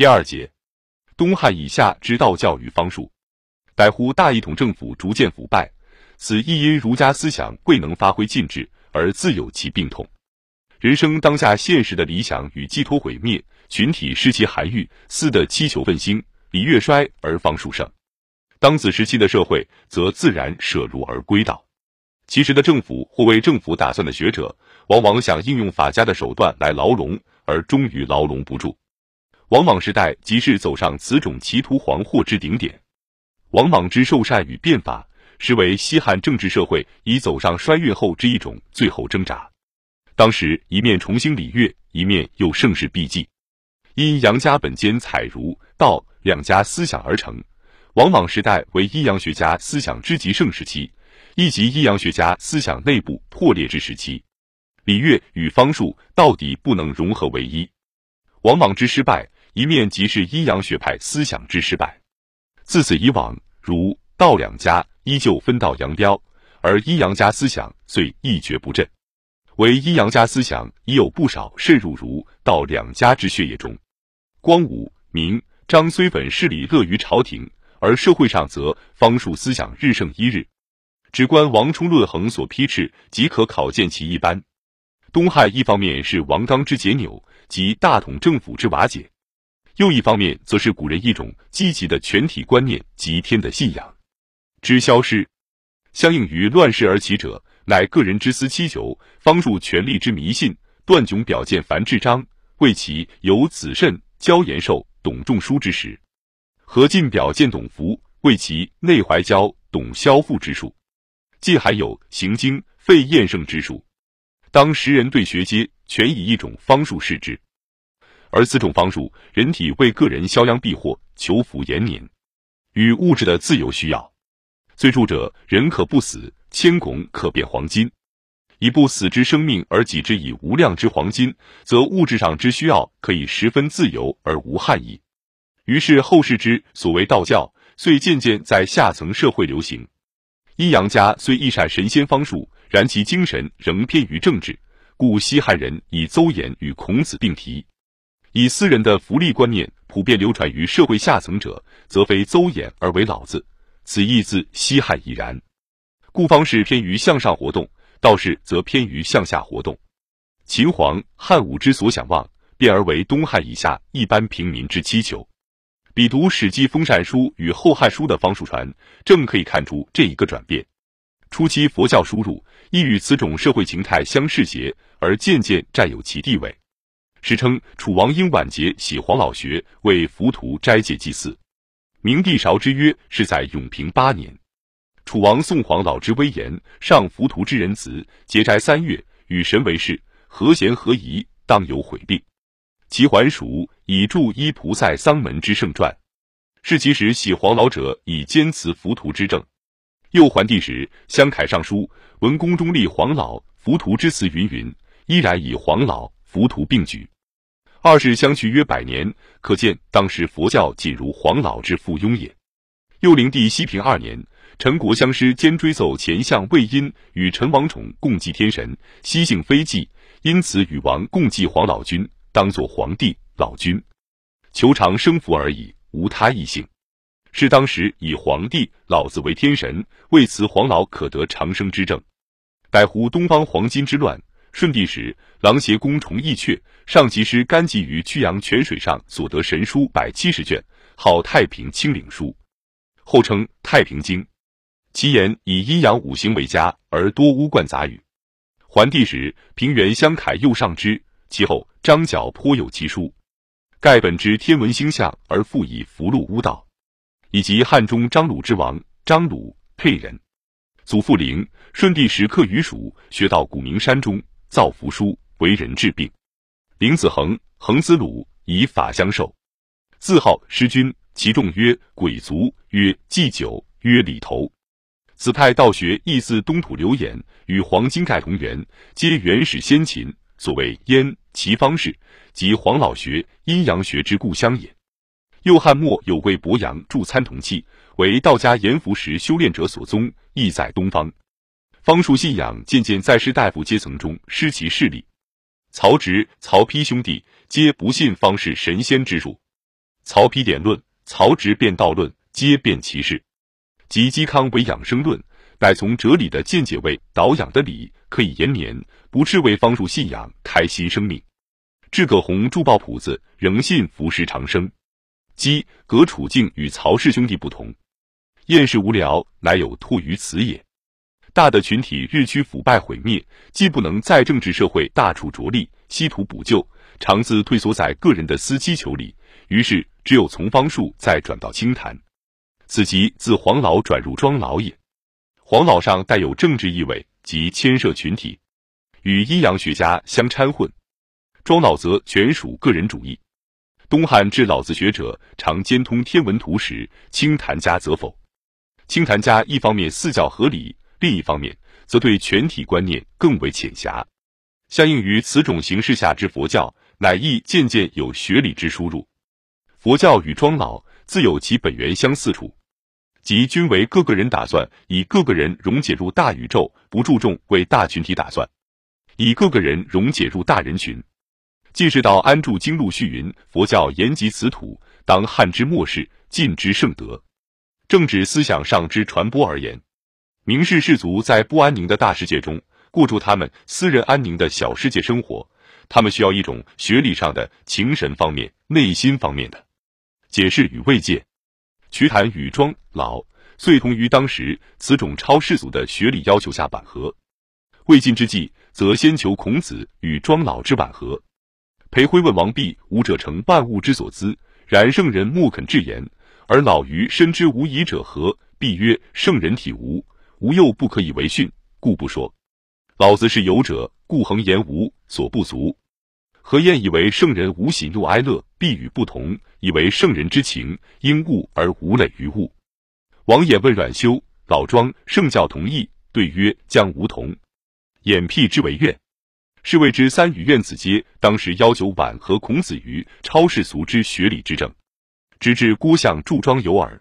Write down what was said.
第二节，东汉以下之道教与方术，逮乎大一统政府逐渐腐败，此亦因儒家思想未能发挥尽致，而自有其病痛。人生当下现实的理想与寄托毁灭，群体失其涵育，私的祈求奋兴，礼乐衰而方术盛。当此时期的社会，则自然舍儒而归道。其实的政府或为政府打算的学者，往往想应用法家的手段来牢笼，而终于牢笼不住。王莽时代即是走上此种歧途惶惑之顶点。王莽之受禅与变法，实为西汉政治社会已走上衰运后之一种最后挣扎。当时一面重兴礼乐，一面又盛世避忌。因杨家本兼采儒道两家思想而成，王莽时代为阴阳学家思想之极盛时期。亦即阴阳学家思想内部破裂之时期，礼乐与方术到底不能融合为一。王莽之失败，一面即是阴阳学派思想之失败。自此以往，儒道两家依旧分道扬镳，而阴阳家思想遂一蹶不振。唯阴阳家思想已有不少渗入儒道两家之血液中。光武、明、张虽本势力乐于朝廷，而社会上则方术思想日盛一日。只观王充论衡所批示，即可考见其一斑。东汉一方面是王纲之解纽及大统政府之瓦解，又一方面则是古人一种积极的全体观念及天的信仰之消失。相应于乱世而起者，乃个人之私祈求，方术权力之迷信。段炯表见樊志章，为其有子慎、焦延寿、董仲舒之时；何进表见董福，为其内怀焦、董萧父之术。既还有行经废晏圣之术，当时人对学阶全以一种方术视之，而此种方术，人体为个人消殃避祸、求福延年，与物质的自由需要。最著者，人可不死，千汞可变黄金。以不死之生命而给之以无量之黄金，则物质上之需要可以十分自由而无憾矣。于是后世之所谓道教，遂渐渐在下层社会流行。阴阳家虽亦善神仙方术，然其精神仍偏于政治，故西汉人以邹衍与孔子并提。以私人的福利观念普遍流传于社会下层者，则非邹衍而为老子，此亦自西汉已然。故方士偏于向上活动，道士则偏于向下活动。秦皇汉武之所想望，变而为东汉以下一般平民之祈求。比读《史记·封禅书》与《后汉书》的方术传，正可以看出这一个转变。初期佛教输入，亦与此种社会形态相适谐，而渐渐占有其地位。史称楚王因晚节喜黄老学，为浮屠斋戒祭祀。明帝韶之曰是在永平八年，楚王宋黄老之威严，上浮屠之仁慈，节斋三月，与神为誓，何贤何宜，当有悔病。其还蜀以著依菩萨丧门之圣传，是其时喜黄老者以坚持浮屠之政。又桓帝时，相凯上书，文宫中立黄老浮屠之词云云，依然以黄老浮屠并举。二世相去约百年，可见当时佛教仅如黄老之附庸也。又灵帝西平二年，陈国相师兼追奏前相魏因与陈王宠共祭天神，西姓非祭，因此与王共祭黄老君。当作皇帝老君，求长生福而已，无他异性。是当时以皇帝老子为天神，为此黄老可得长生之政。逮乎东方黄金之乱，顺帝时，狼邪公崇义阙上集师甘集于曲阳泉水上所得神书百七十卷，号《太平清领书》，后称《太平经》。其言以阴阳五行为家，而多污贯杂语。桓帝时，平原相楷又上之。其后，张角颇有其书，盖本之天文星象，而复以符箓巫道，以及汉中张鲁之王张鲁沛人，祖父陵，顺帝时刻于蜀，学到古名山中，造福书，为人治病。林子恒，恒子鲁，以法相授，自号师君，其众曰鬼卒，曰祭酒，曰里头。此派道学亦自东土流言，与黄金盖同源，皆原始先秦。所谓燕。其方式即黄老学、阴阳学之故乡也。右汉末有位伯阳著参同契，为道家严福时修炼者所宗，亦在东方。方术信仰渐渐在士大夫阶层中失其势力。曹植、曹丕兄弟皆不信方士神仙之术。曹丕典论、曹植辩道论，皆辩其事。及嵇康为养生论，乃从哲理的见解为导养的理，可以延绵；不至为方术信仰，开新生命。至葛洪著报谱子，仍信服食长生。姬葛处境与曹氏兄弟不同，厌世无聊，乃有托于此也。大的群体日趋腐败毁灭，既不能在政治社会大处着力，稀图补救，常自退缩在个人的私机求里，于是只有从方术再转到清谈。此即自黄老转入庄老也。黄老上带有政治意味，即牵涉群体，与阴阳学家相掺混；庄老则全属个人主义。东汉至老子学者常兼通天文图史，清谈家则否。清谈家一方面四教合理，另一方面则对全体观念更为浅狭。相应于此种形式下之佛教，乃亦渐渐有学理之输入。佛教与庄老自有其本源相似处。即均为各个人打算，以各个人溶解入大宇宙，不注重为大群体打算，以各个人溶解入大人群。进士道安住经录序云：佛教言及此土，当汉之末世，尽之圣德。政治思想上之传播而言，名士士族在不安宁的大世界中，过住他们私人安宁的小世界生活。他们需要一种学理上的、情神方面、内心方面的解释与慰藉。瞿昙与庄老遂同于当时此种超世俗的学理要求下板和。魏晋之际，则先求孔子与庄老之板和。裴辉问王弼：“吾者成万物之所资，然圣人莫肯至言，而老于深知无疑者何？”弼曰：“圣人体无，吾又不可以为训，故不说。老子是有者，故恒言无所不足。何晏以为圣人无喜怒哀乐，必与不同。”以为圣人之情因物而无累于物。王衍问阮修、老庄圣教同意，对曰：将无同。衍辟之为怨，是谓之三与怨子皆当时要求晚和孔子于超世俗之学理之政，直至郭象著庄有耳。